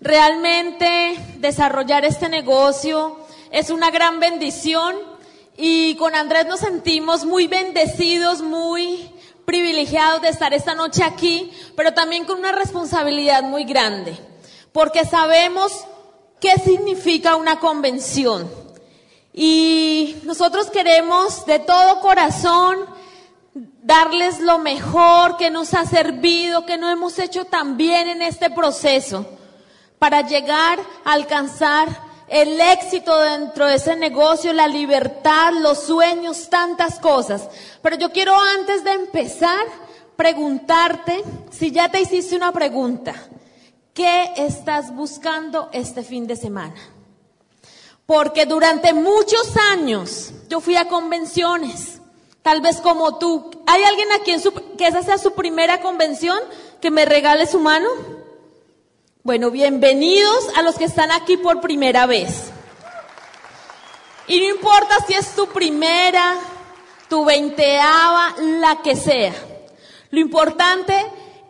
Realmente desarrollar este negocio es una gran bendición y con Andrés nos sentimos muy bendecidos, muy privilegiados de estar esta noche aquí, pero también con una responsabilidad muy grande, porque sabemos qué significa una convención. Y nosotros queremos de todo corazón darles lo mejor que nos ha servido, que no hemos hecho tan bien en este proceso para llegar a alcanzar el éxito dentro de ese negocio, la libertad, los sueños, tantas cosas. Pero yo quiero antes de empezar preguntarte si ya te hiciste una pregunta. ¿Qué estás buscando este fin de semana? Porque durante muchos años yo fui a convenciones, tal vez como tú. ¿Hay alguien aquí en su, que esa sea su primera convención que me regale su mano? Bueno, bienvenidos a los que están aquí por primera vez. Y no importa si es tu primera, tu veinteava, la que sea. Lo importante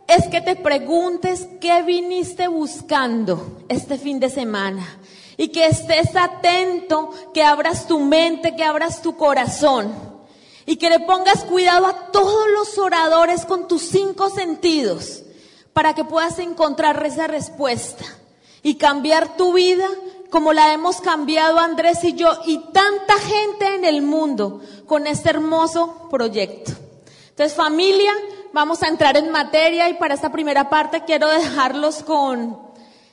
es que te preguntes qué viniste buscando este fin de semana. Y que estés atento, que abras tu mente, que abras tu corazón. Y que le pongas cuidado a todos los oradores con tus cinco sentidos para que puedas encontrar esa respuesta y cambiar tu vida como la hemos cambiado Andrés y yo y tanta gente en el mundo con este hermoso proyecto. Entonces familia, vamos a entrar en materia y para esta primera parte quiero dejarlos con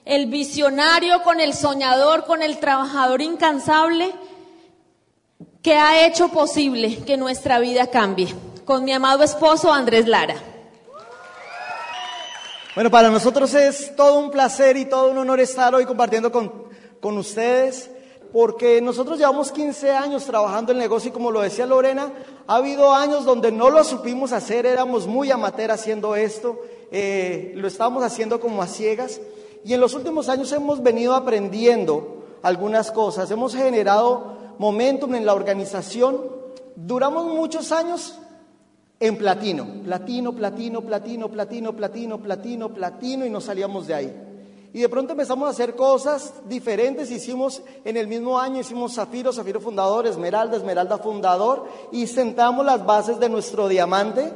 el visionario, con el soñador, con el trabajador incansable que ha hecho posible que nuestra vida cambie. Con mi amado esposo Andrés Lara. Bueno, para nosotros es todo un placer y todo un honor estar hoy compartiendo con, con ustedes, porque nosotros llevamos 15 años trabajando el negocio y como lo decía Lorena, ha habido años donde no lo supimos hacer, éramos muy amateur haciendo esto, eh, lo estábamos haciendo como a ciegas y en los últimos años hemos venido aprendiendo algunas cosas, hemos generado momentum en la organización, duramos muchos años en platino, platino, platino, platino, platino, platino, platino, platino y nos salíamos de ahí. Y de pronto empezamos a hacer cosas diferentes, hicimos en el mismo año, hicimos zafiro, zafiro fundador, esmeralda, esmeralda fundador y sentamos las bases de nuestro diamante.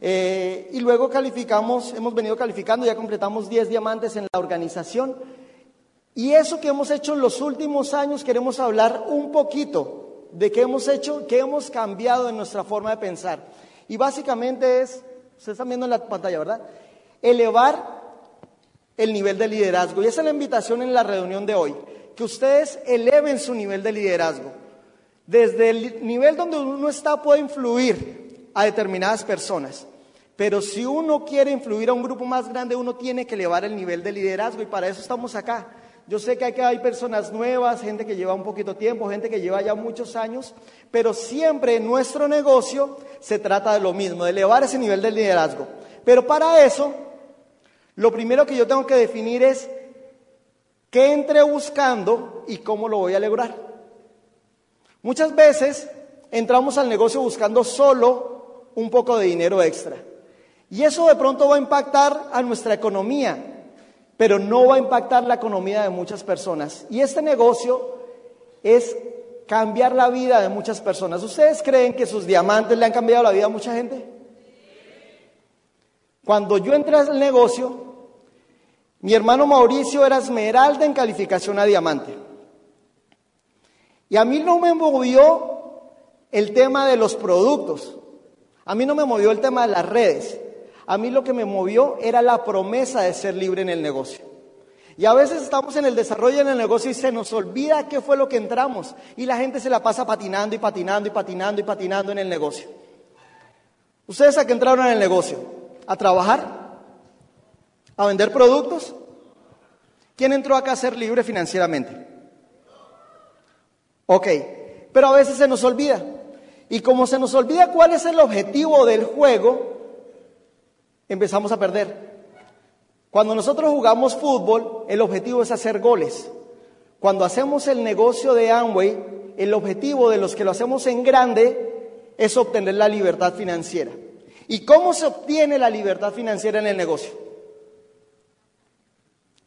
Eh, y luego calificamos, hemos venido calificando, ya completamos 10 diamantes en la organización. Y eso que hemos hecho en los últimos años, queremos hablar un poquito de qué hemos hecho, qué hemos cambiado en nuestra forma de pensar. Y básicamente es, ustedes están viendo en la pantalla, ¿verdad? Elevar el nivel de liderazgo. Y esa es la invitación en la reunión de hoy, que ustedes eleven su nivel de liderazgo. Desde el nivel donde uno está puede influir a determinadas personas. Pero si uno quiere influir a un grupo más grande, uno tiene que elevar el nivel de liderazgo y para eso estamos acá. Yo sé que hay, hay personas nuevas, gente que lleva un poquito tiempo, gente que lleva ya muchos años, pero siempre en nuestro negocio se trata de lo mismo, de elevar ese nivel de liderazgo. Pero para eso, lo primero que yo tengo que definir es qué entré buscando y cómo lo voy a lograr. Muchas veces entramos al negocio buscando solo un poco de dinero extra. Y eso de pronto va a impactar a nuestra economía, pero no va a impactar la economía de muchas personas. Y este negocio es cambiar la vida de muchas personas. ¿Ustedes creen que sus diamantes le han cambiado la vida a mucha gente? Cuando yo entré al negocio, mi hermano Mauricio era esmeralda en calificación a diamante. Y a mí no me movió el tema de los productos. A mí no me movió el tema de las redes. A mí lo que me movió era la promesa de ser libre en el negocio. Y a veces estamos en el desarrollo en el negocio y se nos olvida qué fue lo que entramos. Y la gente se la pasa patinando y patinando y patinando y patinando en el negocio. ¿Ustedes a qué entraron en el negocio? ¿A trabajar? ¿A vender productos? ¿Quién entró acá a ser libre financieramente? Ok, pero a veces se nos olvida. Y como se nos olvida cuál es el objetivo del juego, empezamos a perder. Cuando nosotros jugamos fútbol, el objetivo es hacer goles. Cuando hacemos el negocio de Amway, el objetivo de los que lo hacemos en grande es obtener la libertad financiera. ¿Y cómo se obtiene la libertad financiera en el negocio?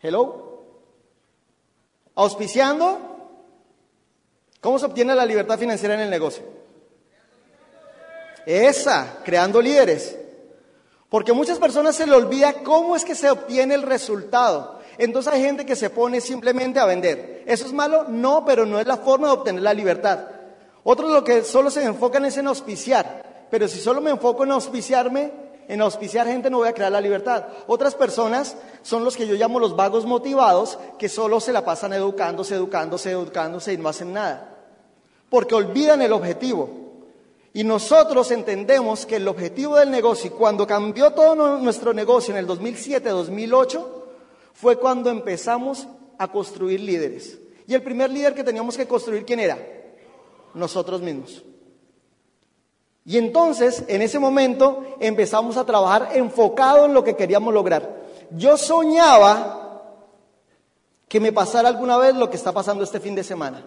Hello. Auspiciando. ¿Cómo se obtiene la libertad financiera en el negocio? Esa, creando líderes. Porque muchas personas se le olvida cómo es que se obtiene el resultado. Entonces hay gente que se pone simplemente a vender. ¿Eso es malo? No, pero no es la forma de obtener la libertad. Otros lo que solo se enfocan es en auspiciar. Pero si solo me enfoco en auspiciarme, en auspiciar gente no voy a crear la libertad. Otras personas son los que yo llamo los vagos motivados, que solo se la pasan educándose, educándose, educándose y no hacen nada. Porque olvidan el objetivo. Y nosotros entendemos que el objetivo del negocio, cuando cambió todo nuestro negocio en el 2007-2008, fue cuando empezamos a construir líderes. Y el primer líder que teníamos que construir, ¿quién era? Nosotros mismos. Y entonces, en ese momento, empezamos a trabajar enfocado en lo que queríamos lograr. Yo soñaba que me pasara alguna vez lo que está pasando este fin de semana.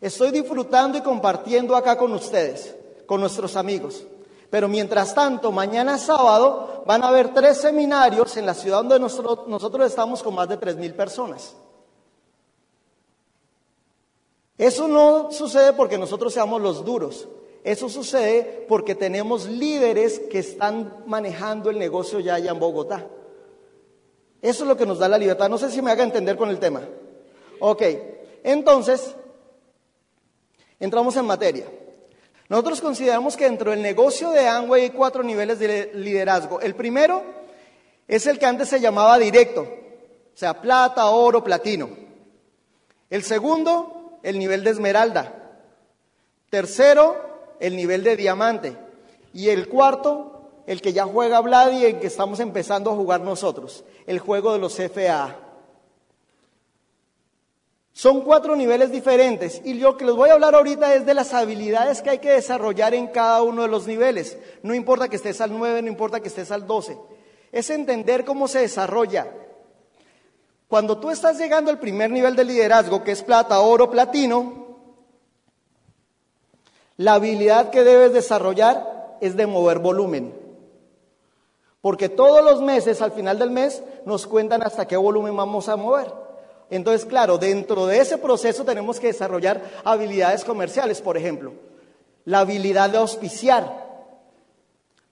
Estoy disfrutando y compartiendo acá con ustedes con nuestros amigos. Pero mientras tanto, mañana sábado van a haber tres seminarios en la ciudad donde nosotros, estamos con más de tres mil personas. Eso no sucede porque nosotros seamos los duros. Eso sucede porque tenemos líderes que están manejando el negocio ya allá en Bogotá. Eso es lo que nos da la libertad. No sé si me haga entender con el tema. Ok, entonces, entramos en materia. Nosotros consideramos que dentro del negocio de Amway hay cuatro niveles de liderazgo. El primero es el que antes se llamaba directo, o sea, plata, oro, platino. El segundo, el nivel de esmeralda. Tercero, el nivel de diamante. Y el cuarto, el que ya juega Vlad y el que estamos empezando a jugar nosotros, el juego de los FA. Son cuatro niveles diferentes y lo que les voy a hablar ahorita es de las habilidades que hay que desarrollar en cada uno de los niveles. No importa que estés al 9, no importa que estés al 12. Es entender cómo se desarrolla. Cuando tú estás llegando al primer nivel de liderazgo, que es plata, oro, platino, la habilidad que debes desarrollar es de mover volumen. Porque todos los meses, al final del mes, nos cuentan hasta qué volumen vamos a mover. Entonces, claro, dentro de ese proceso tenemos que desarrollar habilidades comerciales, por ejemplo, la habilidad de auspiciar.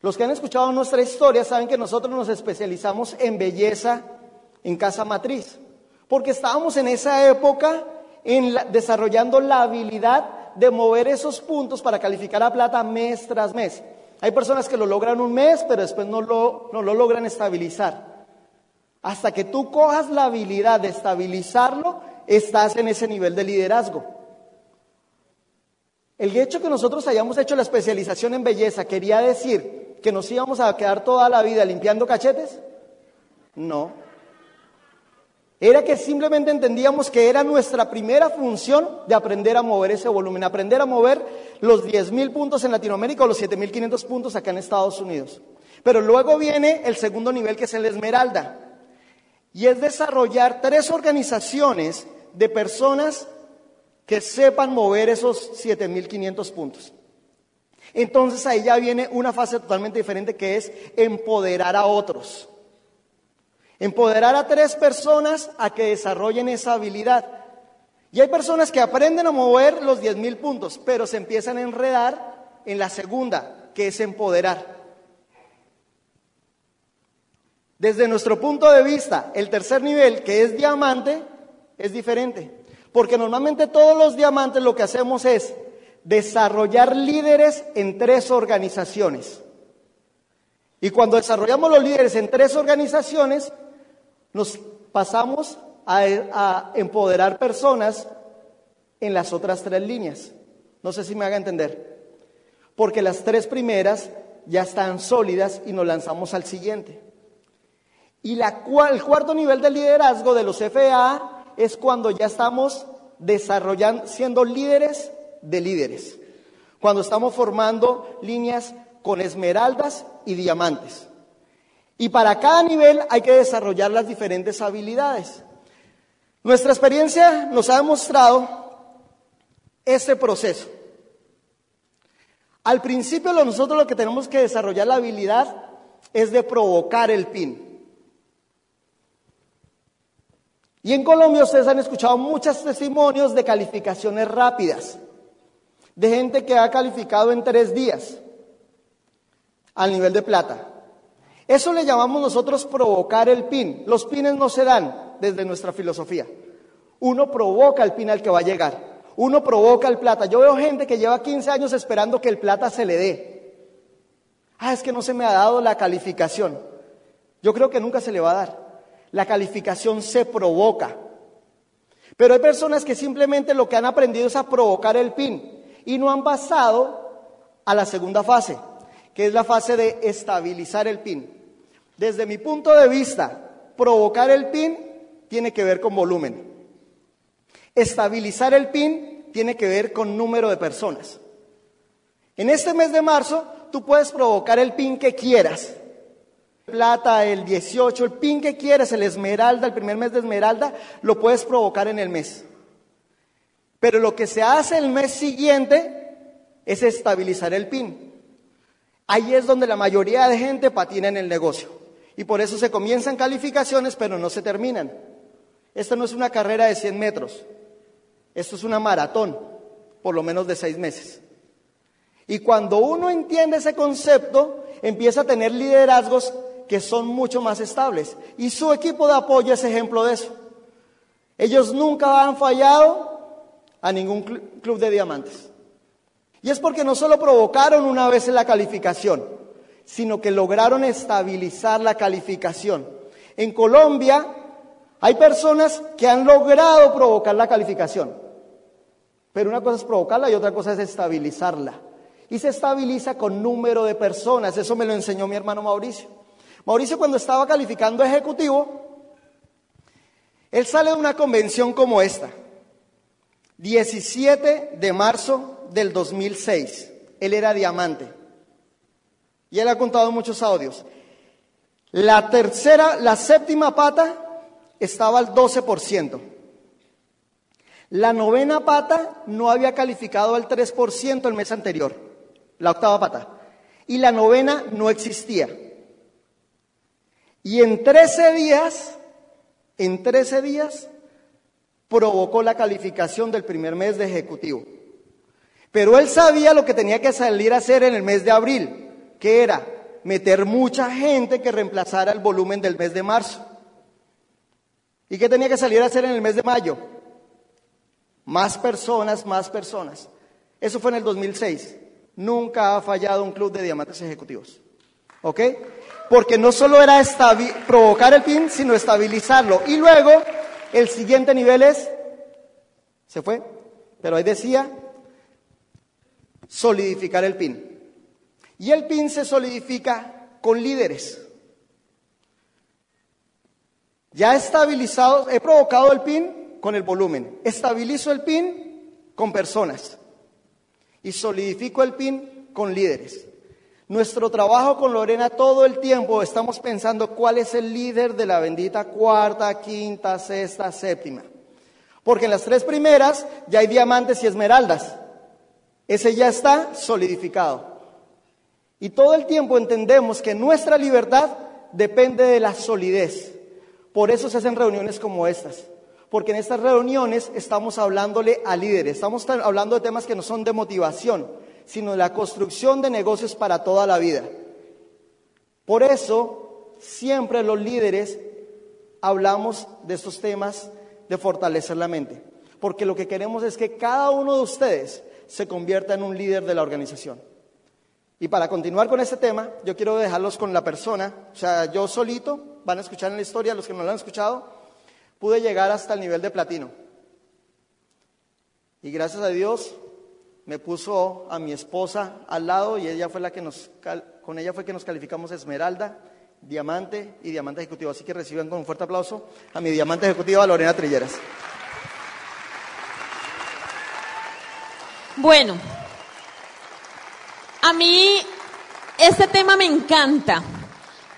Los que han escuchado nuestra historia saben que nosotros nos especializamos en belleza en casa matriz, porque estábamos en esa época desarrollando la habilidad de mover esos puntos para calificar a plata mes tras mes. Hay personas que lo logran un mes, pero después no no lo logran estabilizar. Hasta que tú cojas la habilidad de estabilizarlo, estás en ese nivel de liderazgo. El hecho que nosotros hayamos hecho la especialización en belleza, ¿quería decir que nos íbamos a quedar toda la vida limpiando cachetes? No. Era que simplemente entendíamos que era nuestra primera función de aprender a mover ese volumen, aprender a mover los 10.000 puntos en Latinoamérica o los 7.500 puntos acá en Estados Unidos. Pero luego viene el segundo nivel que es el esmeralda y es desarrollar tres organizaciones de personas que sepan mover esos 7.500 puntos. Entonces ahí ya viene una fase totalmente diferente que es empoderar a otros. Empoderar a tres personas a que desarrollen esa habilidad. Y hay personas que aprenden a mover los 10.000 puntos, pero se empiezan a enredar en la segunda, que es empoderar. Desde nuestro punto de vista, el tercer nivel, que es diamante, es diferente. Porque normalmente todos los diamantes lo que hacemos es desarrollar líderes en tres organizaciones. Y cuando desarrollamos los líderes en tres organizaciones, nos pasamos a, empoderar personas en las otras tres líneas. No sé si me haga entender. Porque las tres primeras ya están sólidas y nos lanzamos al siguiente. Y la, el cuarto nivel de liderazgo de los FA es cuando ya estamos desarrollando, siendo líderes de líderes. Cuando estamos formando líneas con esmeraldas y diamantes. Y para cada nivel hay que desarrollar las diferentes habilidades. Nuestra experiencia nos ha demostrado este proceso. Al principio nosotros lo que tenemos que desarrollar la habilidad es de provocar el pin. Y en Colombia ustedes han escuchado muchos testimonios de calificaciones rápidas, de gente que ha calificado en tres días al nivel de plata. Eso le llamamos nosotros provocar el pin. Los pines no se dan desde nuestra filosofía. Uno provoca el pin al que va a llegar. Uno provoca el plata. Yo veo gente que lleva 15 años esperando que el plata se le dé. Ah, es que no se me ha dado la calificación. Yo creo que nunca se le va a dar. La calificación se provoca. Pero hay personas que simplemente lo que han aprendido es a provocar el pin y no han pasado a la segunda fase, que es la fase de estabilizar el pin. Desde mi punto de vista, provocar el pin tiene que ver con volumen. Estabilizar el pin tiene que ver con número de personas. En este mes de marzo, tú puedes provocar el pin que quieras plata, el 18, el pin que quieras, el esmeralda, el primer mes de esmeralda, lo puedes provocar en el mes. Pero lo que se hace el mes siguiente es estabilizar el pin. Ahí es donde la mayoría de gente patina en el negocio. Y por eso se comienzan calificaciones, pero no se terminan. Esta no es una carrera de 100 metros. Esto es una maratón, por lo menos de seis meses. Y cuando uno entiende ese concepto, empieza a tener liderazgos que son mucho más estables. Y su equipo de apoyo es ejemplo de eso. Ellos nunca han fallado a ningún club de diamantes. Y es porque no solo provocaron una vez la calificación, sino que lograron estabilizar la calificación. En Colombia hay personas que han logrado provocar la calificación, pero una cosa es provocarla y otra cosa es estabilizarla. Y se estabiliza con número de personas, eso me lo enseñó mi hermano Mauricio. Mauricio cuando estaba calificando ejecutivo, él sale de una convención como esta, 17 de marzo del 2006. Él era diamante. Y él ha contado muchos audios. La tercera, la séptima pata estaba al 12%. La novena pata no había calificado al 3% el mes anterior, la octava pata. Y la novena no existía. Y en 13 días, en 13 días, provocó la calificación del primer mes de ejecutivo. Pero él sabía lo que tenía que salir a hacer en el mes de abril, que era meter mucha gente que reemplazara el volumen del mes de marzo. ¿Y qué tenía que salir a hacer en el mes de mayo? Más personas, más personas. Eso fue en el 2006. Nunca ha fallado un club de diamantes ejecutivos. ¿Ok? Porque no solo era provocar el pin, sino estabilizarlo. Y luego el siguiente nivel es, se fue, pero ahí decía, solidificar el pin. Y el pin se solidifica con líderes. Ya he estabilizado, he provocado el pin con el volumen, estabilizo el pin con personas y solidifico el pin con líderes. Nuestro trabajo con Lorena todo el tiempo estamos pensando cuál es el líder de la bendita cuarta, quinta, sexta, séptima. Porque en las tres primeras ya hay diamantes y esmeraldas. Ese ya está solidificado. Y todo el tiempo entendemos que nuestra libertad depende de la solidez. Por eso se hacen reuniones como estas. Porque en estas reuniones estamos hablándole a líderes, estamos hablando de temas que no son de motivación, sino la construcción de negocios para toda la vida. Por eso, siempre los líderes hablamos de estos temas de fortalecer la mente, porque lo que queremos es que cada uno de ustedes se convierta en un líder de la organización. Y para continuar con este tema, yo quiero dejarlos con la persona, o sea, yo solito, van a escuchar en la historia, los que no lo han escuchado, pude llegar hasta el nivel de platino. Y gracias a Dios, me puso a mi esposa al lado y ella fue la que nos, con ella fue que nos calificamos Esmeralda diamante y diamante ejecutivo. Así que reciban con un fuerte aplauso a mi diamante ejecutiva Lorena Trilleras. Bueno, a mí este tema me encanta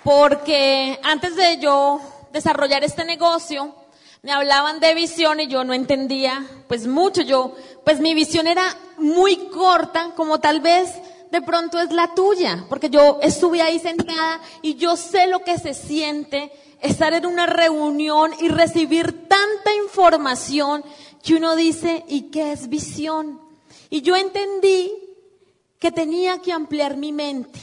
porque antes de yo desarrollar este negocio, me hablaban de visión y yo no entendía pues mucho. Yo, pues mi visión era muy corta, como tal vez de pronto es la tuya, porque yo estuve ahí sentada y yo sé lo que se siente estar en una reunión y recibir tanta información que uno dice, ¿y qué es visión? Y yo entendí que tenía que ampliar mi mente,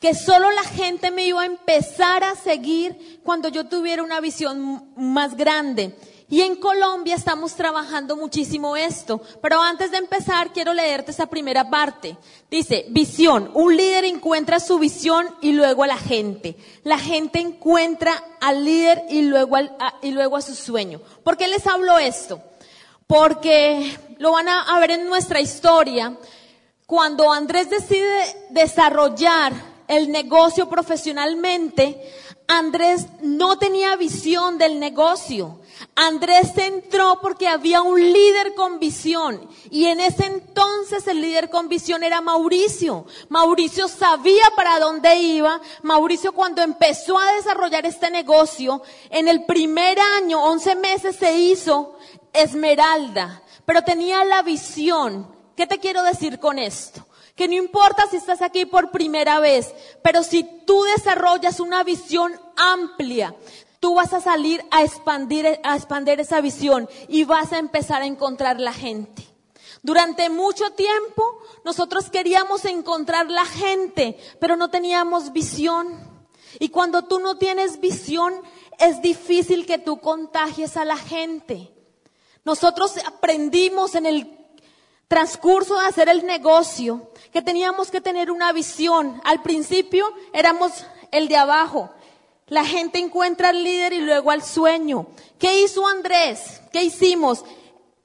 que solo la gente me iba a empezar a seguir cuando yo tuviera una visión más grande. Y en Colombia estamos trabajando muchísimo esto. Pero antes de empezar, quiero leerte esa primera parte. Dice, visión. Un líder encuentra su visión y luego a la gente. La gente encuentra al líder y luego, a, y luego a su sueño. ¿Por qué les hablo esto? Porque lo van a ver en nuestra historia. Cuando Andrés decide desarrollar el negocio profesionalmente, Andrés no tenía visión del negocio. Andrés entró porque había un líder con visión y en ese entonces el líder con visión era Mauricio. Mauricio sabía para dónde iba. Mauricio cuando empezó a desarrollar este negocio, en el primer año, 11 meses se hizo Esmeralda, pero tenía la visión. ¿Qué te quiero decir con esto? que no importa si estás aquí por primera vez, pero si tú desarrollas una visión amplia, tú vas a salir a expandir, a expandir esa visión y vas a empezar a encontrar la gente. Durante mucho tiempo nosotros queríamos encontrar la gente, pero no teníamos visión. Y cuando tú no tienes visión, es difícil que tú contagies a la gente. Nosotros aprendimos en el transcurso de hacer el negocio que teníamos que tener una visión. Al principio éramos el de abajo. La gente encuentra al líder y luego al sueño. ¿Qué hizo Andrés? ¿Qué hicimos?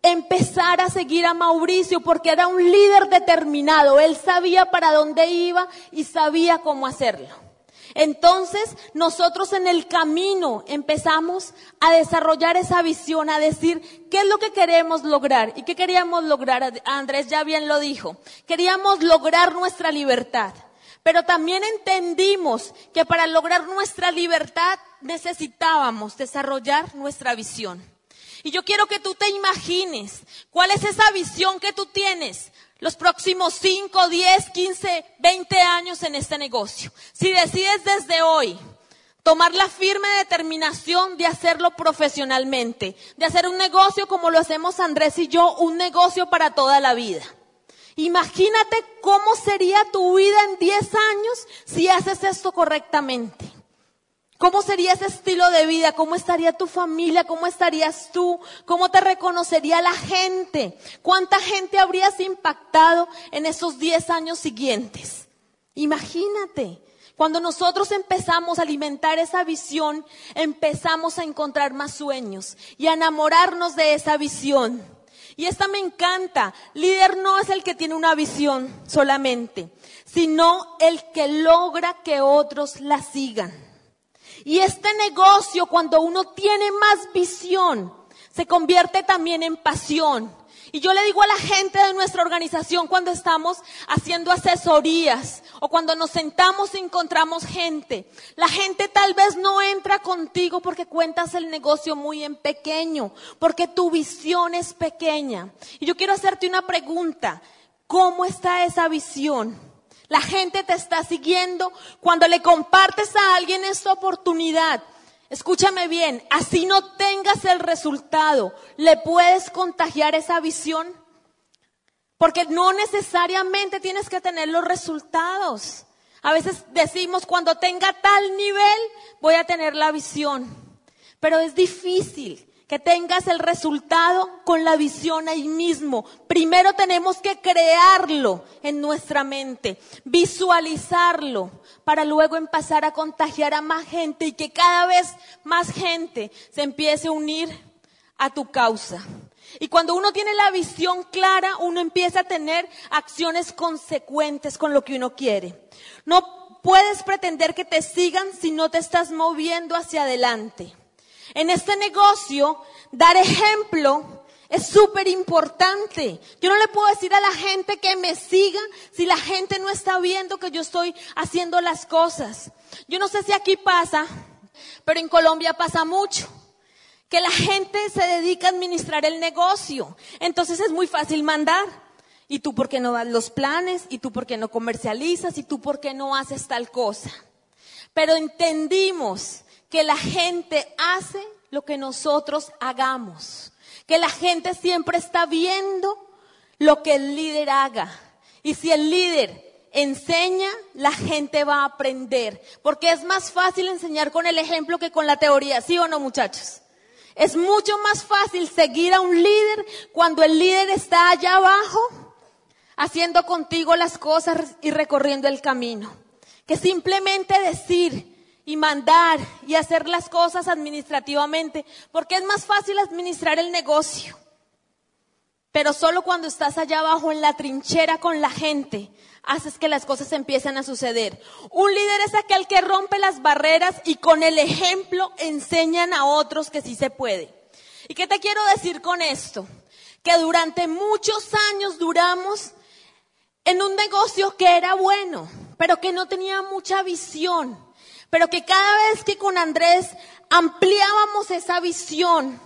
Empezar a seguir a Mauricio porque era un líder determinado. Él sabía para dónde iba y sabía cómo hacerlo. Entonces nosotros en el camino empezamos a desarrollar esa visión, a decir qué es lo que queremos lograr y qué queríamos lograr. Andrés ya bien lo dijo. Queríamos lograr nuestra libertad. Pero también entendimos que para lograr nuestra libertad necesitábamos desarrollar nuestra visión. Y yo quiero que tú te imagines cuál es esa visión que tú tienes los próximos 5, 10, 15, 20 años en este negocio. Si decides desde hoy tomar la firme determinación de hacerlo profesionalmente, de hacer un negocio como lo hacemos Andrés y yo, un negocio para toda la vida. Imagínate cómo sería tu vida en 10 años si haces esto correctamente. ¿Cómo sería ese estilo de vida? ¿Cómo estaría tu familia? ¿Cómo estarías tú? ¿Cómo te reconocería la gente? ¿Cuánta gente habrías impactado en esos 10 años siguientes? Imagínate. Cuando nosotros empezamos a alimentar esa visión, empezamos a encontrar más sueños y a enamorarnos de esa visión. Y esta me encanta. Líder no es el que tiene una visión solamente, sino el que logra que otros la sigan. Y este negocio, cuando uno tiene más visión, se convierte también en pasión. Y yo le digo a la gente de nuestra organización cuando estamos haciendo asesorías o cuando nos sentamos y encontramos gente, la gente tal vez no entra contigo porque cuentas el negocio muy en pequeño, porque tu visión es pequeña. Y yo quiero hacerte una pregunta, ¿cómo está esa visión? La gente te está siguiendo. Cuando le compartes a alguien esta oportunidad, escúchame bien, así no tengas el resultado, le puedes contagiar esa visión. Porque no necesariamente tienes que tener los resultados. A veces decimos, cuando tenga tal nivel, voy a tener la visión. Pero es difícil que tengas el resultado con la visión ahí mismo. Primero tenemos que crearlo en nuestra mente, visualizarlo, para luego empezar a contagiar a más gente y que cada vez más gente se empiece a unir a tu causa. Y cuando uno tiene la visión clara, uno empieza a tener acciones consecuentes con lo que uno quiere. No puedes pretender que te sigan si no te estás moviendo hacia adelante. En este negocio, dar ejemplo es súper importante. Yo no le puedo decir a la gente que me siga si la gente no está viendo que yo estoy haciendo las cosas. Yo no sé si aquí pasa, pero en Colombia pasa mucho. Que la gente se dedica a administrar el negocio. Entonces es muy fácil mandar. ¿Y tú por qué no das los planes? ¿Y tú por qué no comercializas? ¿Y tú por qué no haces tal cosa? Pero entendimos que la gente hace lo que nosotros hagamos. Que la gente siempre está viendo lo que el líder haga. Y si el líder enseña, la gente va a aprender. Porque es más fácil enseñar con el ejemplo que con la teoría. ¿Sí o no, muchachos? Es mucho más fácil seguir a un líder cuando el líder está allá abajo haciendo contigo las cosas y recorriendo el camino. Que simplemente decir y mandar y hacer las cosas administrativamente, porque es más fácil administrar el negocio. Pero solo cuando estás allá abajo en la trinchera con la gente, haces que las cosas empiecen a suceder. Un líder es aquel que rompe las barreras y con el ejemplo enseñan a otros que sí se puede. ¿Y qué te quiero decir con esto? Que durante muchos años duramos en un negocio que era bueno, pero que no tenía mucha visión, pero que cada vez que con Andrés ampliábamos esa visión,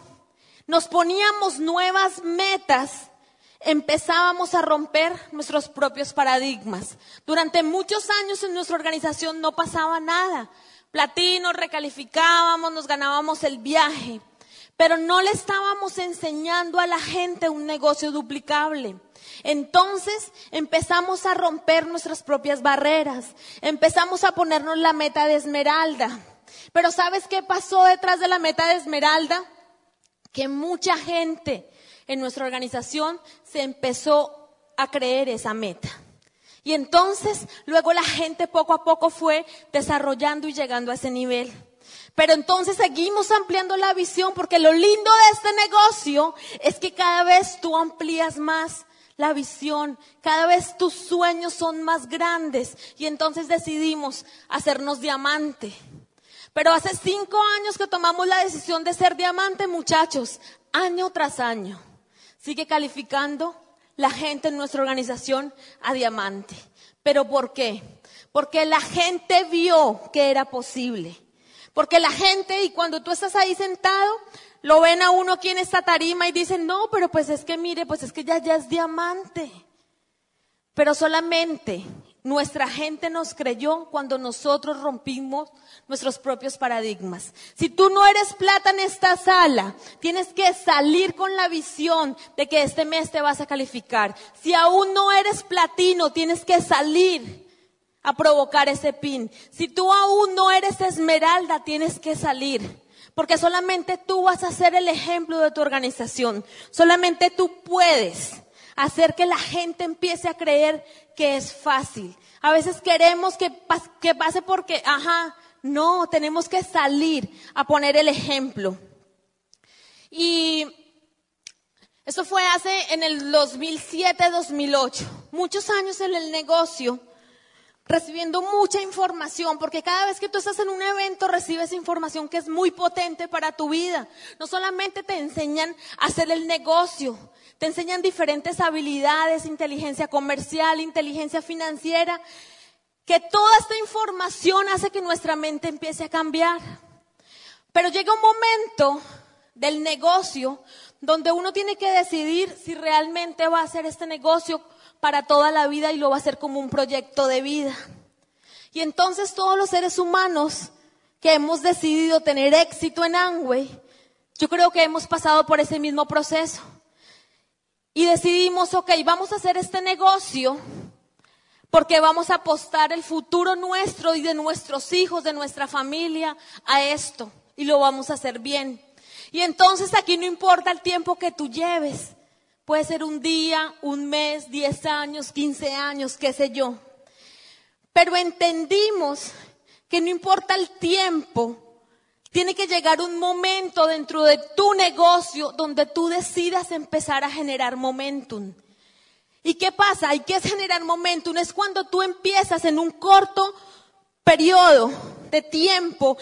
nos poníamos nuevas metas, empezábamos a romper nuestros propios paradigmas. Durante muchos años en nuestra organización no pasaba nada. Platino, recalificábamos, nos ganábamos el viaje, pero no le estábamos enseñando a la gente un negocio duplicable. Entonces empezamos a romper nuestras propias barreras, empezamos a ponernos la meta de esmeralda. Pero ¿sabes qué pasó detrás de la meta de esmeralda? Que mucha gente en nuestra organización se empezó a creer esa meta. Y entonces luego la gente poco a poco fue desarrollando y llegando a ese nivel. Pero entonces seguimos ampliando la visión porque lo lindo de este negocio es que cada vez tú amplías más la visión, cada vez tus sueños son más grandes y entonces decidimos hacernos diamante. Pero hace cinco años que tomamos la decisión de ser diamante, muchachos, año tras año. Sigue calificando la gente en nuestra organización a diamante. ¿Pero por qué? Porque la gente vio que era posible. Porque la gente, y cuando tú estás ahí sentado, lo ven a uno aquí en esta tarima y dicen, no, pero pues es que mire, pues es que ya, ya es diamante. Pero solamente nuestra gente nos creyó cuando nosotros rompimos nuestros propios paradigmas. Si tú no eres plata en esta sala, tienes que salir con la visión de que este mes te vas a calificar. Si aún no eres platino, tienes que salir a provocar ese pin. Si tú aún no eres esmeralda, tienes que salir porque solamente tú vas a ser el ejemplo de tu organización. Solamente tú puedes hacer que la gente empiece a creer que es fácil. A veces queremos que, pase porque, ajá, no, tenemos que salir a poner el ejemplo. Y eso fue hace en el 2007-2008, muchos años en el negocio recibiendo mucha información, porque cada vez que tú estás en un evento recibes información que es muy potente para tu vida. No solamente te enseñan a hacer el negocio, te enseñan diferentes habilidades, inteligencia comercial, inteligencia financiera, que toda esta información hace que nuestra mente empiece a cambiar. Pero llega un momento del negocio donde uno tiene que decidir si realmente va a hacer este negocio para toda la vida y lo va a hacer como un proyecto de vida. Y entonces todos los seres humanos que hemos decidido tener éxito en Angway, yo creo que hemos pasado por ese mismo proceso. Y decidimos, ok, vamos a hacer este negocio porque vamos a apostar el futuro nuestro y de nuestros hijos, de nuestra familia a esto. Y lo vamos a hacer bien. Y entonces aquí no importa el tiempo que tú lleves. Puede ser un día, un mes, diez años, quince años, qué sé yo. Pero entendimos que no importa el tiempo, tiene que llegar un momento dentro de tu negocio donde tú decidas empezar a generar momentum. ¿Y qué pasa? Hay que generar momentum. Es cuando tú empiezas en un corto periodo de tiempo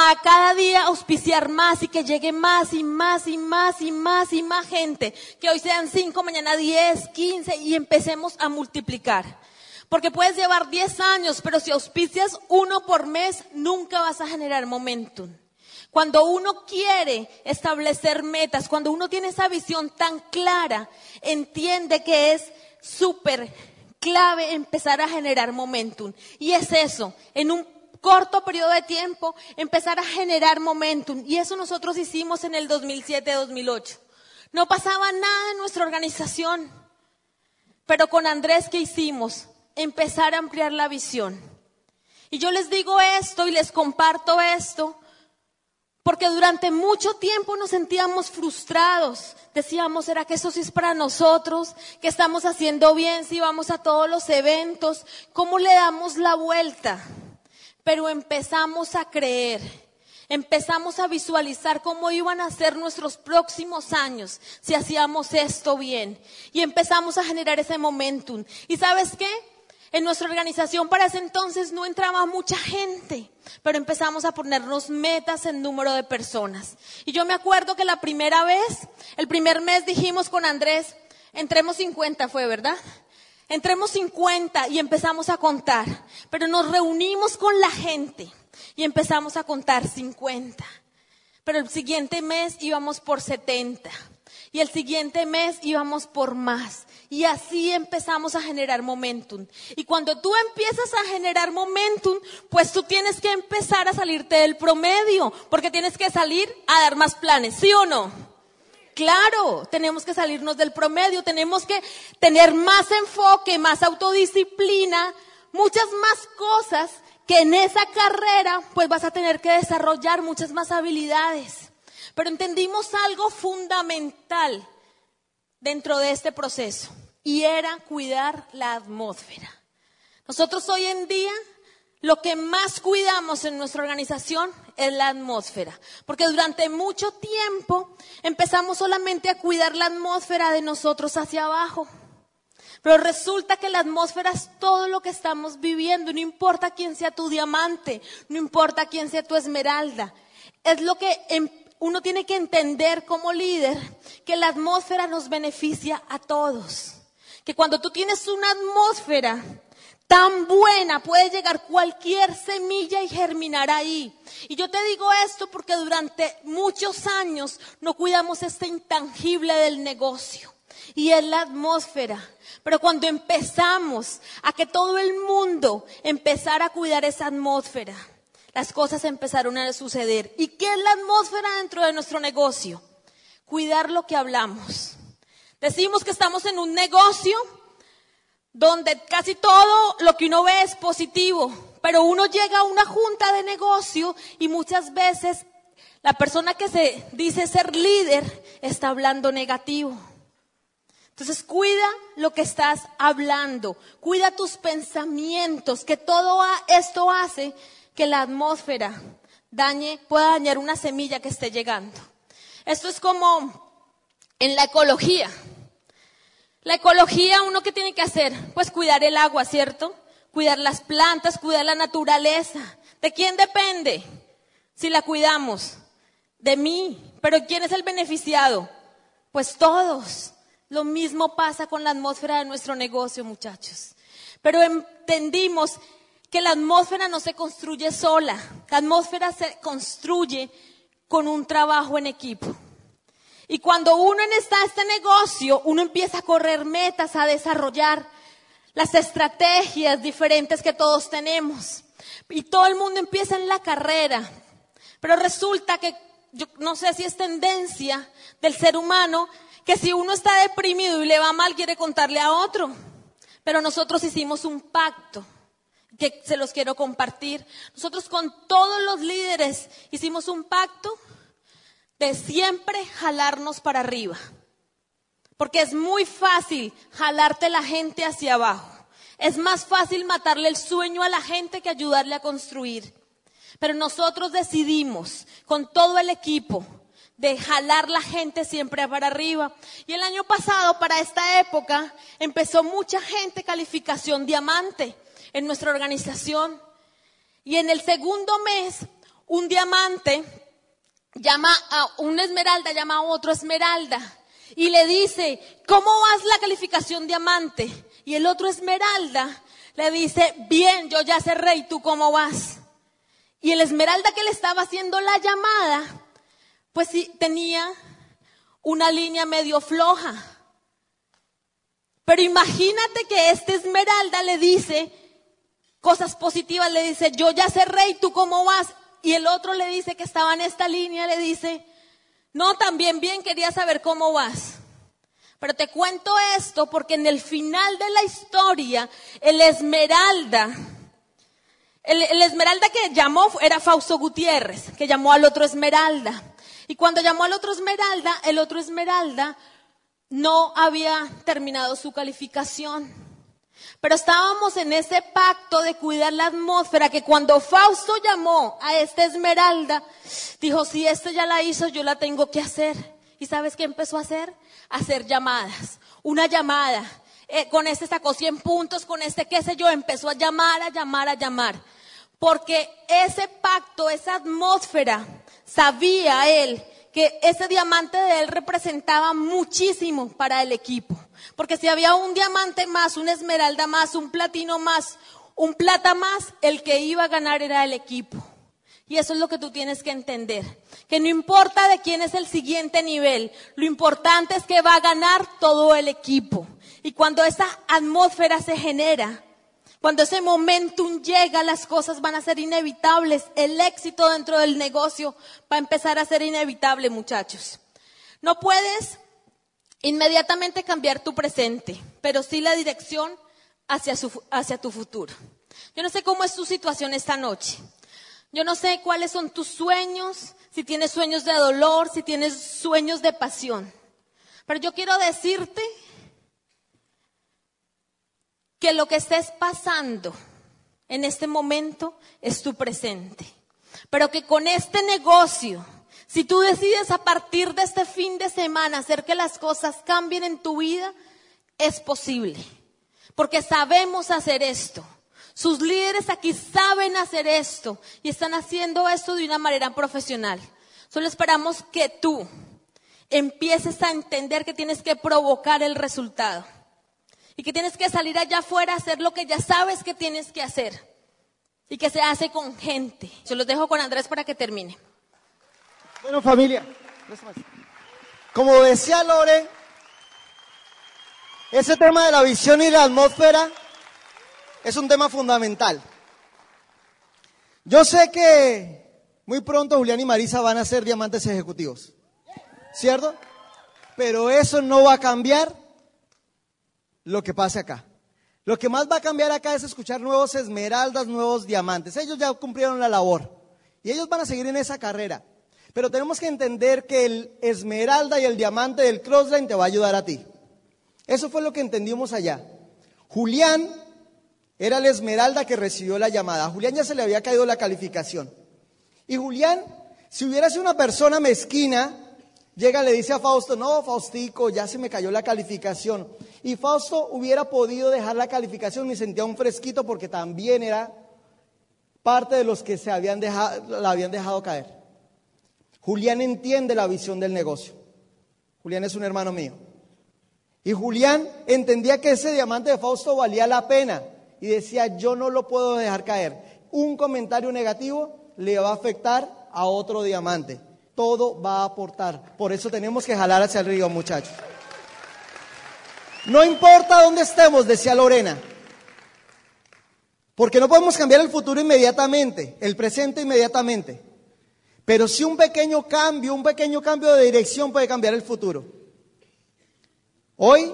a cada día auspiciar más y que llegue más y más y más y más y más gente. Que hoy sean cinco, mañana diez, quince y empecemos a multiplicar. Porque puedes llevar diez años, pero si auspicias uno por mes, nunca vas a generar momentum. Cuando uno quiere establecer metas, cuando uno tiene esa visión tan clara, entiende que es súper clave empezar a generar momentum. Y es eso, en un corto periodo de tiempo, empezar a generar momentum. Y eso nosotros hicimos en el 2007-2008. No pasaba nada en nuestra organización. Pero con Andrés, ¿qué hicimos? Empezar a ampliar la visión. Y yo les digo esto y les comparto esto porque durante mucho tiempo nos sentíamos frustrados. Decíamos, ¿será que eso sí es para nosotros? ¿Que estamos haciendo bien si vamos a todos los eventos? ¿Cómo le damos la vuelta? Pero empezamos a creer. Empezamos a visualizar cómo iban a ser nuestros próximos años si hacíamos esto bien. Y empezamos a generar ese momentum. ¿Y sabes qué? En nuestra organización para ese entonces no entraba mucha gente, pero empezamos a ponernos metas en número de personas. Y yo me acuerdo que la primera vez, el primer mes dijimos con Andrés, entremos 50 fue, ¿verdad? Entremos 50 y empezamos a contar, pero nos reunimos con la gente y empezamos a contar 50. Pero el siguiente mes íbamos por 70 y el siguiente mes íbamos por más. Y así empezamos a generar momentum. Y cuando tú empiezas a generar momentum, pues tú tienes que empezar a salirte del promedio, porque tienes que salir a dar más planes, ¿sí o no? Claro, tenemos que salirnos del promedio, tenemos que tener más enfoque, más autodisciplina, muchas más cosas que en esa carrera pues vas a tener que desarrollar muchas más habilidades. Pero entendimos algo fundamental dentro de este proceso y era cuidar la atmósfera. Nosotros hoy en día lo que más cuidamos en nuestra organización es la atmósfera, porque durante mucho tiempo empezamos solamente a cuidar la atmósfera de nosotros hacia abajo. Pero resulta que la atmósfera es todo lo que estamos viviendo, no importa quién sea tu diamante, no importa quién sea tu esmeralda. Es lo que em, uno tiene que entender como líder que la atmósfera nos beneficia a todos. Que cuando tú tienes una atmósfera tan buena, puede llegar cualquier semilla y germinar ahí. Y yo te digo esto porque durante muchos años no cuidamos este intangible del negocio. Y es la atmósfera. Pero cuando empezamos a que todo el mundo empezara a cuidar esa atmósfera, las cosas empezaron a suceder. ¿Y qué es la atmósfera dentro de nuestro negocio? Cuidar lo que hablamos. Decimos que estamos en un negocio donde casi todo lo que uno ve es positivo, pero uno llega a una junta de negocio y muchas veces la persona que se dice ser líder está hablando negativo. Entonces cuida lo que estás hablando, cuida tus pensamientos, que todo esto hace que la atmósfera dañe, pueda dañar una semilla que esté llegando. Esto es como en la ecología. La ecología, uno que tiene que hacer, pues cuidar el agua, ¿cierto? Cuidar las plantas, cuidar la naturaleza. ¿De quién depende? Si la cuidamos. De mí. Pero ¿quién es el beneficiado? Pues todos. Lo mismo pasa con la atmósfera de nuestro negocio, muchachos. Pero entendimos que la atmósfera no se construye sola, la atmósfera se construye con un trabajo en equipo. Y cuando uno está en este negocio, uno empieza a correr metas, a desarrollar las estrategias diferentes que todos tenemos. Y todo el mundo empieza en la carrera. Pero resulta que, yo no sé si es tendencia del ser humano, que si uno está deprimido y le va mal, quiere contarle a otro. Pero nosotros hicimos un pacto que se los quiero compartir. Nosotros con todos los líderes hicimos un pacto de siempre jalarnos para arriba. Porque es muy fácil jalarte la gente hacia abajo. Es más fácil matarle el sueño a la gente que ayudarle a construir. Pero nosotros decidimos con todo el equipo de jalar la gente siempre para arriba. Y el año pasado, para esta época, empezó mucha gente calificación diamante en nuestra organización. Y en el segundo mes, un diamante llama a una esmeralda, llama a otro esmeralda y le dice, ¿cómo vas la calificación diamante? Y el otro esmeralda le dice, bien, yo ya sé rey, ¿tú cómo vas? Y el esmeralda que le estaba haciendo la llamada, pues sí, tenía una línea medio floja. Pero imagínate que este esmeralda le dice cosas positivas, le dice, yo ya sé rey, ¿tú cómo vas? Y el otro le dice que estaba en esta línea, le dice, no, también bien quería saber cómo vas. Pero te cuento esto porque en el final de la historia, el Esmeralda, el, Esmeralda que llamó era Fausto Gutiérrez, que llamó al otro Esmeralda. Y cuando llamó al otro Esmeralda, el otro Esmeralda no había terminado su calificación. Pero estábamos en ese pacto de cuidar la atmósfera que cuando Fausto llamó a esta Esmeralda, dijo, si esto ya la hizo, yo la tengo que hacer. ¿Y sabes qué empezó a hacer? hacer llamadas. Una llamada. Eh, con este sacó 100 puntos, con este qué sé yo, empezó a llamar, a llamar, a llamar. Porque ese pacto, esa atmósfera, sabía él que ese diamante de él representaba muchísimo para el equipo. Porque si había un diamante más, una esmeralda más, un platino más, un plata más, el que iba a ganar era el equipo. Y eso es lo que tú tienes que entender. Que no importa de quién es el siguiente nivel, lo importante es que va a ganar todo el equipo. Y cuando esa atmósfera se genera, cuando ese momentum llega, las cosas van a ser inevitables. El éxito dentro del negocio va a empezar a ser inevitable, muchachos. No puedes inmediatamente cambiar tu presente, pero sí la dirección hacia, hacia tu futuro. Yo no sé cómo es tu situación esta noche. Yo no sé cuáles son tus sueños, si tienes sueños de dolor, si tienes sueños de pasión. Pero yo quiero decirte que lo que estés pasando en este momento es tu presente. Pero que con este negocio, si tú decides a partir de este fin de semana hacer que las cosas cambien en tu vida, es posible. Porque sabemos hacer esto. Sus líderes aquí saben hacer esto y están haciendo esto de una manera profesional. Solo esperamos que tú empieces a entender que tienes que provocar el resultado y que tienes que salir allá afuera a hacer lo que ya sabes que tienes que hacer y que se hace con gente. Yo los dejo con Andrés para que termine. Bueno, familia, como decía Lore, ese tema de la visión y la atmósfera es un tema fundamental. Yo sé que muy pronto Julián y Marisa van a ser diamantes ejecutivos, ¿cierto? Pero eso no va a cambiar lo que pase acá. Lo que más va a cambiar acá es escuchar nuevos esmeraldas, nuevos diamantes. Ellos ya cumplieron la labor y ellos van a seguir en esa carrera. Pero tenemos que entender que el esmeralda y el diamante del crossline te va a ayudar a ti. Eso fue lo que entendimos allá. Julián era la Esmeralda que recibió la llamada. A Julián ya se le había caído la calificación. Y Julián, si hubiera sido una persona mezquina, llega y le dice a Fausto, no, Faustico, ya se me cayó la calificación. Y Fausto hubiera podido dejar la calificación y sentía un fresquito porque también era parte de los que se habían dejado, la habían dejado caer. Julián entiende la visión del negocio. Julián es un hermano mío. Y Julián entendía que ese diamante de Fausto valía la pena y decía, yo no lo puedo dejar caer. Un comentario negativo le va a afectar a otro diamante. Todo va a aportar. Por eso tenemos que jalar hacia el río, muchachos. No importa dónde estemos, decía Lorena. Porque no podemos cambiar el futuro inmediatamente, el presente inmediatamente. Pero si un pequeño cambio, un pequeño cambio de dirección puede cambiar el futuro. Hoy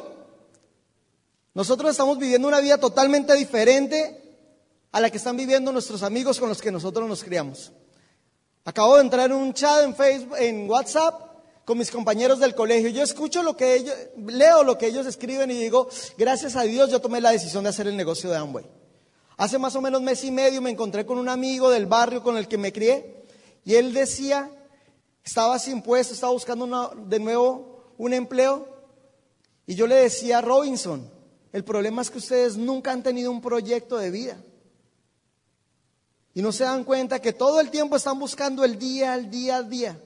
nosotros estamos viviendo una vida totalmente diferente a la que están viviendo nuestros amigos con los que nosotros nos criamos. Acabo de entrar en un chat en Facebook, en WhatsApp con mis compañeros del colegio. Yo escucho lo que ellos, leo lo que ellos escriben y digo, gracias a Dios yo tomé la decisión de hacer el negocio de Amway. Hace más o menos mes y medio me encontré con un amigo del barrio con el que me crié y él decía, estaba sin puesto, estaba buscando de nuevo un empleo y yo le decía, Robinson, el problema es que ustedes nunca han tenido un proyecto de vida. Y no se dan cuenta que todo el tiempo están buscando el día, al día, al día.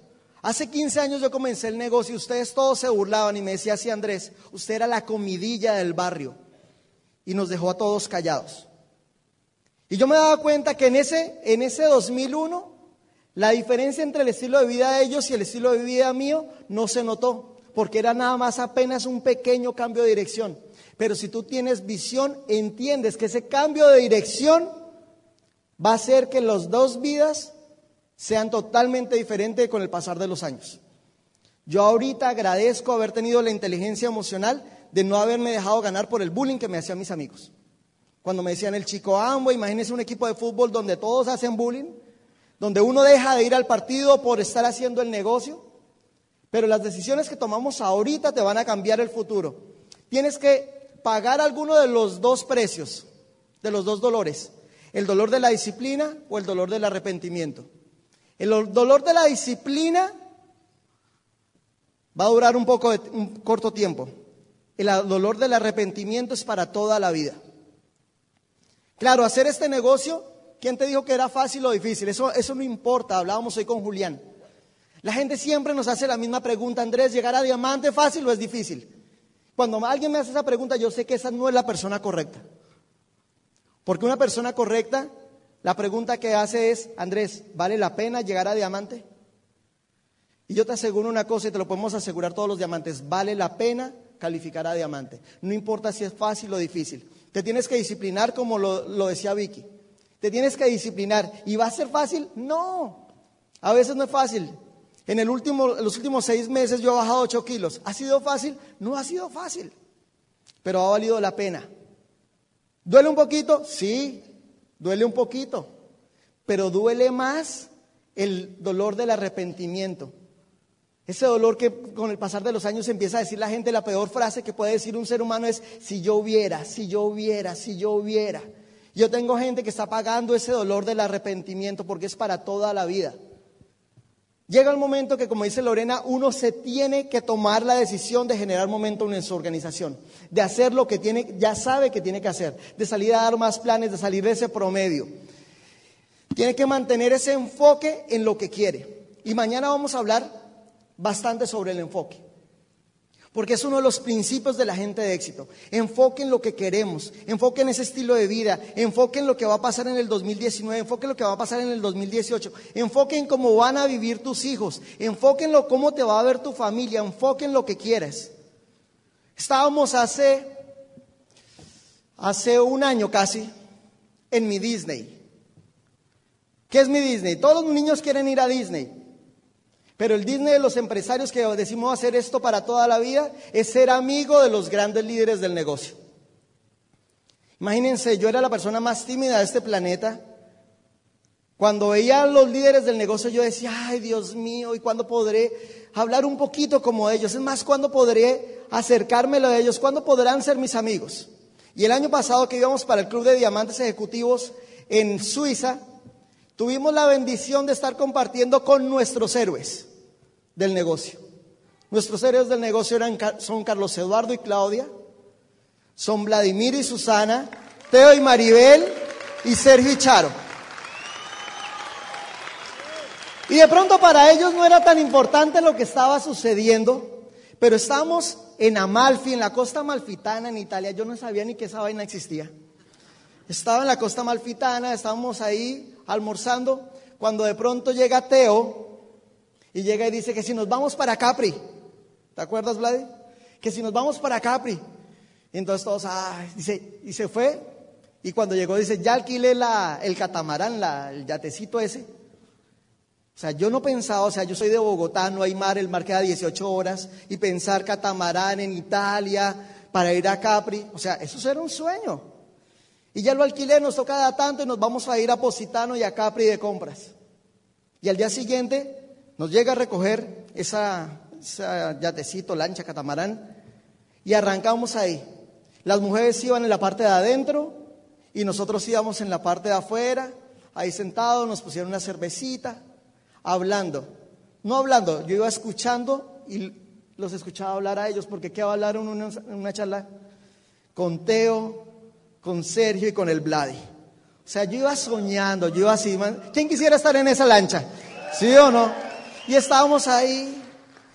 Hace 15 años yo comencé el negocio y ustedes todos se burlaban y me decía así Andrés, usted era la comidilla del barrio y nos dejó a todos callados. Y yo me daba cuenta que en ese, en ese 2001 la diferencia entre el estilo de vida de ellos y el estilo de vida mío no se notó, porque era nada más apenas un pequeño cambio de dirección. Pero si tú tienes visión, entiendes que ese cambio de dirección va a hacer que las dos vidas sean totalmente diferentes con el pasar de los años. Yo ahorita agradezco haber tenido la inteligencia emocional de no haberme dejado ganar por el bullying que me hacían mis amigos. Cuando me decían el chico Ambo, imagínese un equipo de fútbol donde todos hacen bullying, donde uno deja de ir al partido por estar haciendo el negocio, pero las decisiones que tomamos ahorita te van a cambiar el futuro. Tienes que pagar alguno de los dos precios, de los dos dolores, el dolor de la disciplina o el dolor del arrepentimiento. El dolor de la disciplina va a durar un poco de un corto tiempo. El dolor del arrepentimiento es para toda la vida. Claro, hacer este negocio ¿Quién te dijo que era fácil o difícil? Eso, eso no importa, hablábamos hoy con Julián. La gente siempre nos hace la misma pregunta, Andrés, ¿llegar a diamante fácil o es difícil? Cuando alguien me hace esa pregunta, yo sé que esa no es la persona correcta. Porque una persona correcta, la pregunta que hace es, Andrés, ¿vale la pena llegar a diamante? Y yo te aseguro una cosa y te lo podemos asegurar todos los diamantes, vale la pena calificar a diamante. No importa si es fácil o difícil. Te tienes que disciplinar como lo, lo decía Vicky. Te tienes que disciplinar. ¿Y va a ser fácil? No. A veces no es fácil. En el último, los últimos seis meses yo he bajado 8 kilos. ¿Ha sido fácil? No ha sido fácil. Pero ha valido la pena. ¿Duele un poquito? Sí, duele un poquito. Pero duele más el dolor del arrepentimiento. Ese dolor que con el pasar de los años empieza a decir la gente, la peor frase que puede decir un ser humano es, si yo hubiera, si yo hubiera, si yo hubiera. Yo tengo gente que está pagando ese dolor del arrepentimiento porque es para toda la vida. Llega el momento que, como dice Lorena, uno se tiene que tomar la decisión de generar momentum en su organización, de hacer lo que tiene, ya sabe que tiene que hacer, de salir a dar más planes, de salir de ese promedio. Tiene que mantener ese enfoque en lo que quiere. Y mañana vamos a hablar bastante sobre el enfoque. Porque es uno de los principios de la gente de éxito. Enfoque en lo que queremos, enfoque en ese estilo de vida, enfoque en lo que va a pasar en el 2019, enfoque en lo que va a pasar en el 2018, enfoque en cómo van a vivir tus hijos, enfoque en lo, cómo te va a ver tu familia, enfoque en lo que quieres. Estábamos hace, hace un año casi en mi Disney. ¿Qué es mi Disney? Todos los niños quieren ir a Disney. Pero el Disney de los empresarios que decimos hacer esto para toda la vida es ser amigo de los grandes líderes del negocio. Imagínense, yo era la persona más tímida de este planeta. Cuando veía a los líderes del negocio, yo decía, ay Dios mío, ¿y cuándo podré hablar un poquito como ellos? Es más, ¿cuándo podré acercármelo a ellos? ¿Cuándo podrán ser mis amigos? Y el año pasado que íbamos para el Club de Diamantes Ejecutivos en Suiza, tuvimos la bendición de estar compartiendo con nuestros héroes del negocio. Nuestros héroes del negocio eran, son Carlos Eduardo y Claudia, son Vladimir y Susana, Teo y Maribel y Sergio y Charo. Y de pronto para ellos no era tan importante lo que estaba sucediendo, pero estábamos en Amalfi, en la costa malfitana en Italia. Yo no sabía ni que esa vaina existía. Estaba en la costa malfitana, estábamos ahí almorzando, cuando de pronto llega Teo y llega y dice que si nos vamos para Capri, ¿te acuerdas, Vlad? Que si nos vamos para Capri. entonces todos, ah, dice, y se fue. Y cuando llegó dice, ya alquilé la, el catamarán, la, el yatecito ese. O sea, yo no pensaba, o sea, yo soy de Bogotá, no hay mar, el mar queda 18 horas, y pensar catamarán en Italia para ir a Capri, o sea, eso era un sueño. Y ya lo alquilé, nos toca cada tanto y nos vamos a ir a Positano y a Capri de compras. Y al día siguiente nos llega a recoger esa, yatecito, lancha, catamarán, y arrancamos ahí. Las mujeres iban en la parte de adentro y nosotros íbamos en la parte de afuera, ahí sentados, nos pusieron una cervecita, hablando. No hablando, yo iba escuchando y los escuchaba hablar a ellos, porque ¿qué va a hablar en una, charla? Con Teo, con Sergio y con el Vladi. O sea, yo iba soñando, yo iba así. ¿Quién quisiera estar en esa lancha? ¿Sí o no? Y estábamos ahí.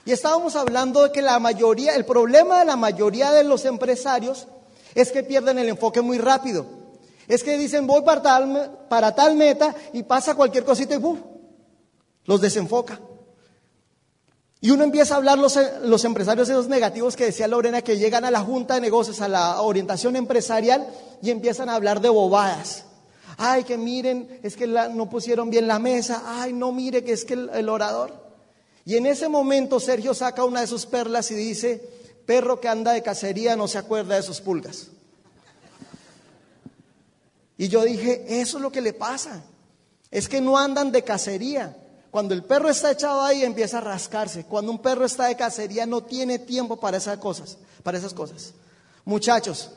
Y estábamos hablando de que la mayoría, el problema de la mayoría de los empresarios es que pierden el enfoque muy rápido. Es que dicen voy para tal, para tal meta y pasa cualquier cosita y ¡buf! los desenfoca. Y uno empieza a hablar los, los empresarios esos negativos que decía Lorena, que llegan a la junta de negocios, a la orientación empresarial y empiezan a hablar de bobadas. Ay, que miren, es que no pusieron bien la mesa. Ay, no mire, que es que el, orador. Y en ese momento Sergio saca una de sus perlas y dice, perro que anda de cacería no se acuerda de sus pulgas. Y yo dije, eso es lo que le pasa. Es que no andan de cacería. Cuando el perro está echado ahí empieza a rascarse. Cuando un perro está de cacería no tiene tiempo para esas cosas, para esas cosas. Muchachos,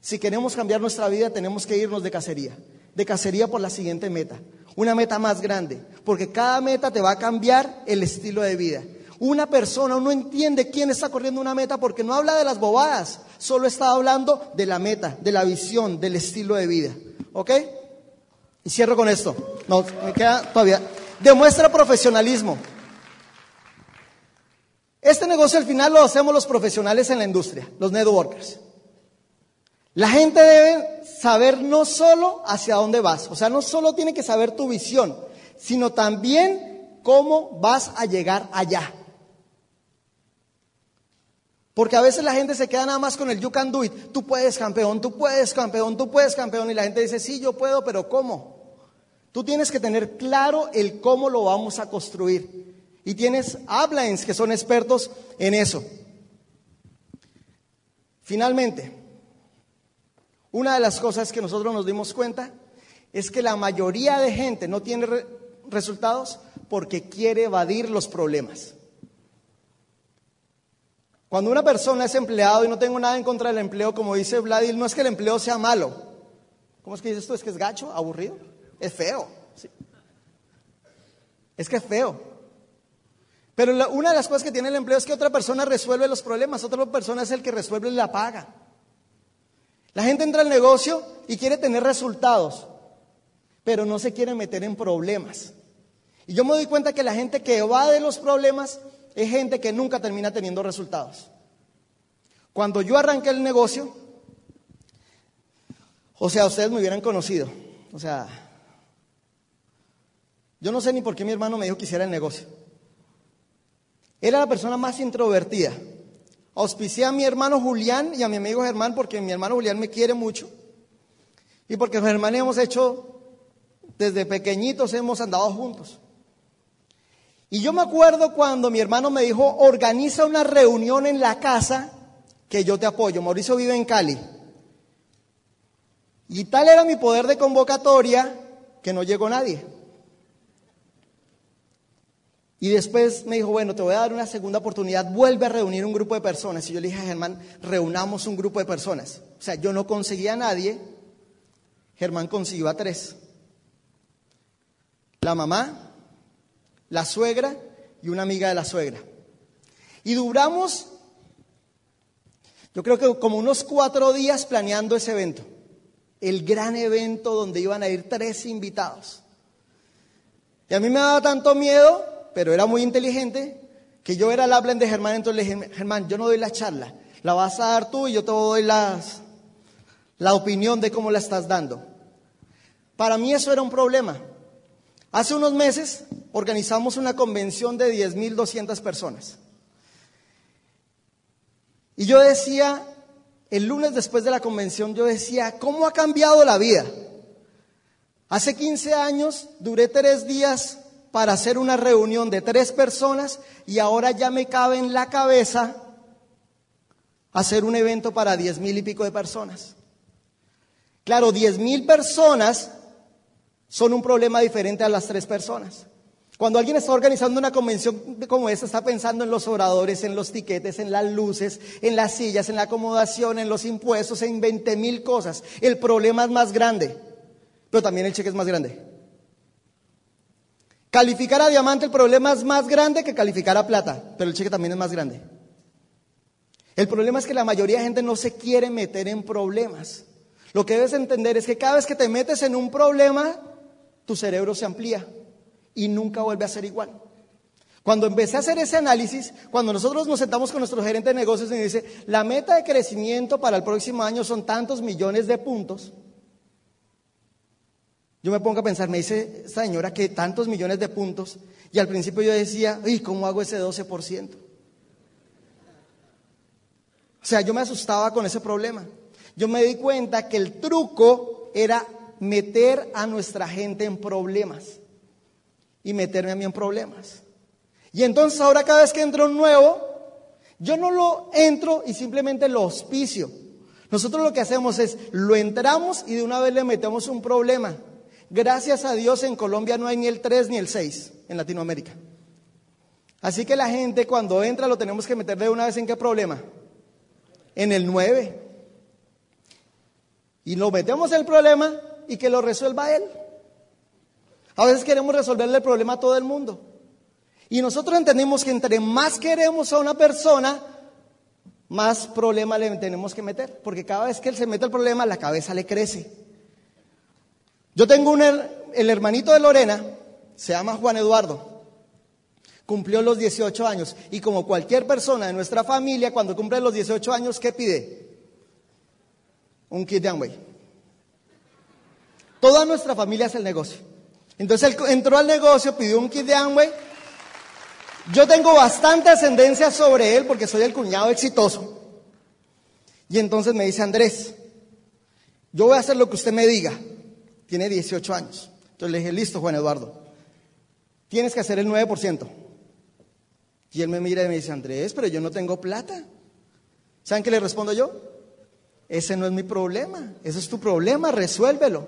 si queremos cambiar nuestra vida tenemos que irnos de cacería de cacería por la siguiente meta. Una meta más grande, porque cada meta te va a cambiar el estilo de vida. Una persona no entiende quién está corriendo una meta porque no habla de las bobadas, solo está hablando de la meta, de la visión, del estilo de vida. ¿Ok? Y cierro con esto. No, me queda todavía. Demuestra profesionalismo. Este negocio al final lo hacemos los profesionales en la industria, los networkers. La gente debe saber no solo hacia dónde vas, o sea, no solo tiene que saber tu visión, sino también cómo vas a llegar allá. Porque a veces la gente se queda nada más con el you can do it. Tú puedes, campeón, tú puedes, campeón, tú puedes, campeón. Y la gente dice, sí, yo puedo, pero ¿cómo? Tú tienes que tener claro el cómo lo vamos a construir. Y tienes uplines que son expertos en eso. Finalmente, una de las cosas que nosotros nos dimos cuenta es que la mayoría de gente no tiene resultados porque quiere evadir los problemas. Cuando una persona es empleado, y no tengo nada en contra del empleo, como dice Vladil, no es que el empleo sea malo. ¿Cómo es que dices tú? ¿Es que es gacho? ¿Aburrido? Es feo. Es que es feo. Pero una de las cosas que tiene el empleo es que otra persona resuelve los problemas, otra persona es el que resuelve la paga. La gente entra al negocio y quiere tener resultados, pero no se quiere meter en problemas. Y yo me doy cuenta que la gente que evade los problemas es gente que nunca termina teniendo resultados. Cuando yo arranqué el negocio, o sea, ustedes me hubieran conocido. O sea, yo no sé ni por qué mi hermano me dijo que hiciera el negocio. Era la persona más introvertida. Auspicié a mi hermano Julián y a mi amigo Germán porque mi hermano Julián me quiere mucho. Y porque Germán hemos hecho, desde pequeñitos hemos andado juntos. Y yo me acuerdo cuando mi hermano me dijo, organiza una reunión en la casa que yo te apoyo. Mauricio vive en Cali. Y tal era mi poder de convocatoria que no llegó nadie. Y después me dijo, bueno, te voy a dar una segunda oportunidad, vuelve a reunir un grupo de personas. Y yo le dije a Germán, reunamos un grupo de personas. O sea, yo no conseguía a nadie, Germán consiguió a tres. La mamá, la suegra y una amiga de la suegra. Y duramos, yo creo que como unos cuatro días planeando ese evento. El gran evento donde iban a ir tres invitados. Y a mí me daba tanto miedo pero era muy inteligente, que yo era el hablen de Germán, entonces le dije, Germán, yo no doy la charla, la vas a dar tú y yo te doy las, la opinión de cómo la estás dando. Para mí eso era un problema. Hace unos meses organizamos una convención de 10.200 personas. Y yo decía, el lunes después de la convención, yo decía, ¿cómo ha cambiado la vida? Hace 15 años duré tres días para hacer una reunión de tres personas y ahora ya me cabe en la cabeza hacer un evento para diez mil y pico de personas. Claro, diez mil personas son un problema diferente a las tres personas. Cuando alguien está organizando una convención como esta, está pensando en los oradores, en los tiquetes, en las luces, en las sillas, en la acomodación, en los impuestos, en 20 mil cosas. El problema es más grande, pero también el cheque es más grande. Calificar a diamante el problema es más grande que calificar a plata, pero el cheque también es más grande. El problema es que la mayoría de gente no se quiere meter en problemas. Lo que debes entender es que cada vez que te metes en un problema, tu cerebro se amplía y nunca vuelve a ser igual. Cuando empecé a hacer ese análisis, cuando nosotros nos sentamos con nuestro gerente de negocios y dice, la meta de crecimiento para el próximo año son tantos millones de puntos, yo me pongo a pensar, me dice esta señora que tantos millones de puntos, y al principio yo decía, ¿y cómo hago ese 12%? O sea, yo me asustaba con ese problema. Yo me di cuenta que el truco era meter a nuestra gente en problemas y meterme a mí en problemas. Y entonces ahora cada vez que entro un nuevo, yo no lo entro y simplemente lo auspicio. Nosotros lo que hacemos es, lo entramos y de una vez le metemos un problema. Gracias a Dios en Colombia no hay ni el 3 ni el 6 en Latinoamérica. Así que la gente cuando entra lo tenemos que meter de una vez en qué problema? En el 9. Y lo metemos el problema y que lo resuelva él. A veces queremos resolverle el problema a todo el mundo. Y nosotros entendemos que entre más queremos a una persona, más problema le tenemos que meter, porque cada vez que él se mete el problema, la cabeza le crece. Yo tengo un, el hermanito de Lorena, se llama Juan Eduardo, cumplió los 18 años, y como cualquier persona de nuestra familia, cuando cumple los 18 años, ¿qué pide? Un kit de Amway. Toda nuestra familia es el negocio. Entonces él entró al negocio, pidió un kit de Amway, yo tengo bastante ascendencia sobre él porque soy el cuñado exitoso. Y entonces me dice, Andrés, yo voy a hacer lo que usted me diga. Tiene 18 años. Entonces le dije, listo, Juan Eduardo, tienes que hacer el 9%. Y él me mira y me dice, Andrés, pero yo no tengo plata. ¿Saben qué le respondo yo? Ese no es mi problema, ese es tu problema, resuélvelo.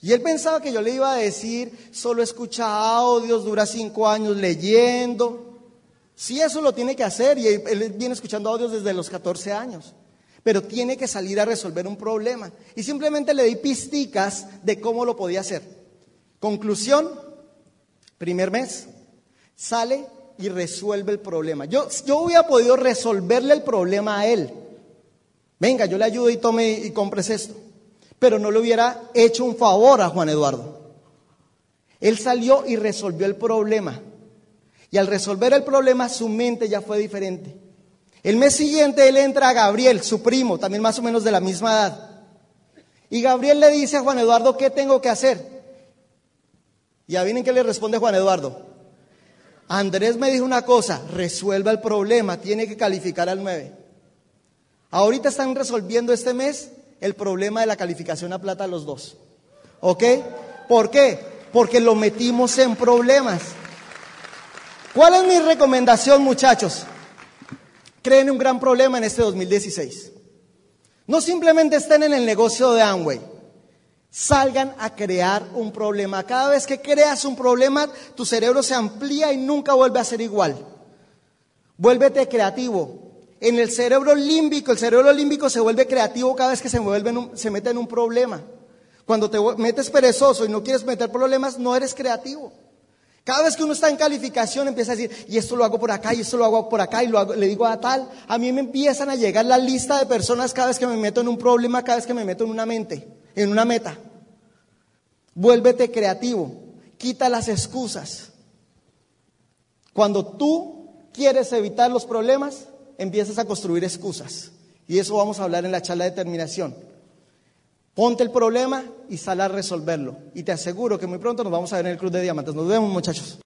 Y él pensaba que yo le iba a decir, solo escucha audios, dura cinco años leyendo. Sí, eso lo tiene que hacer y él viene escuchando audios desde los 14 años. Pero tiene que salir a resolver un problema. Y simplemente le di pisticas de cómo lo podía hacer. Conclusión, primer mes, sale y resuelve el problema. Yo, yo hubiera podido resolverle el problema a él. Venga, yo le ayudo y tome y compres esto pero no le hubiera hecho un favor a Juan Eduardo. Él salió y resolvió el problema. Y al resolver el problema, su mente ya fue diferente. El mes siguiente él entra a Gabriel, su primo, también más o menos de la misma edad. Y Gabriel le dice a Juan Eduardo, ¿qué tengo que hacer? Y adivinen qué le responde Juan Eduardo. Andrés me dijo una cosa, resuelva el problema, tiene que calificar al 9. Ahorita están resolviendo este mes el problema de la calificación a plata a los dos. ¿Ok? ¿Por qué? Porque lo metimos en problemas. ¿Cuál es mi recomendación, muchachos? Creen un gran problema en este 2016. No simplemente estén en el negocio de Amway. Salgan a crear un problema. Cada vez que creas un problema, tu cerebro se amplía y nunca vuelve a ser igual. Vuélvete creativo. En el cerebro límbico, el cerebro límbico se vuelve creativo cada vez que se, se mete en un problema. Cuando te metes perezoso y no quieres meter problemas, no eres creativo. Cada vez que uno está en calificación empieza a decir, y esto lo hago por acá, y esto lo hago por acá, y lo le digo a tal. A mí me empiezan a llegar la lista de personas cada vez que me meto en un problema, cada vez que me meto en una mente, en una meta. Vuélvete creativo, quita las excusas. Cuando tú quieres evitar los problemas, empiezas a construir excusas. Y eso vamos a hablar en la charla de terminación. Ponte el problema y sal a resolverlo. Y te aseguro que muy pronto nos vamos a ver en el Club de Diamantes. Nos vemos, muchachos.